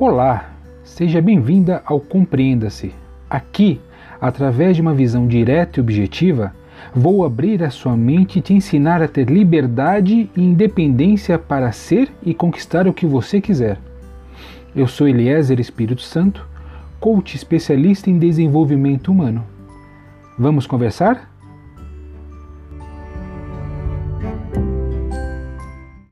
Olá, seja bem-vinda ao Compreenda-se. Aqui, através de uma visão direta e objetiva, vou abrir a sua mente e te ensinar a ter liberdade e independência para ser e conquistar o que você quiser. Eu sou Eliezer Espírito Santo, coach especialista em desenvolvimento humano. Vamos conversar?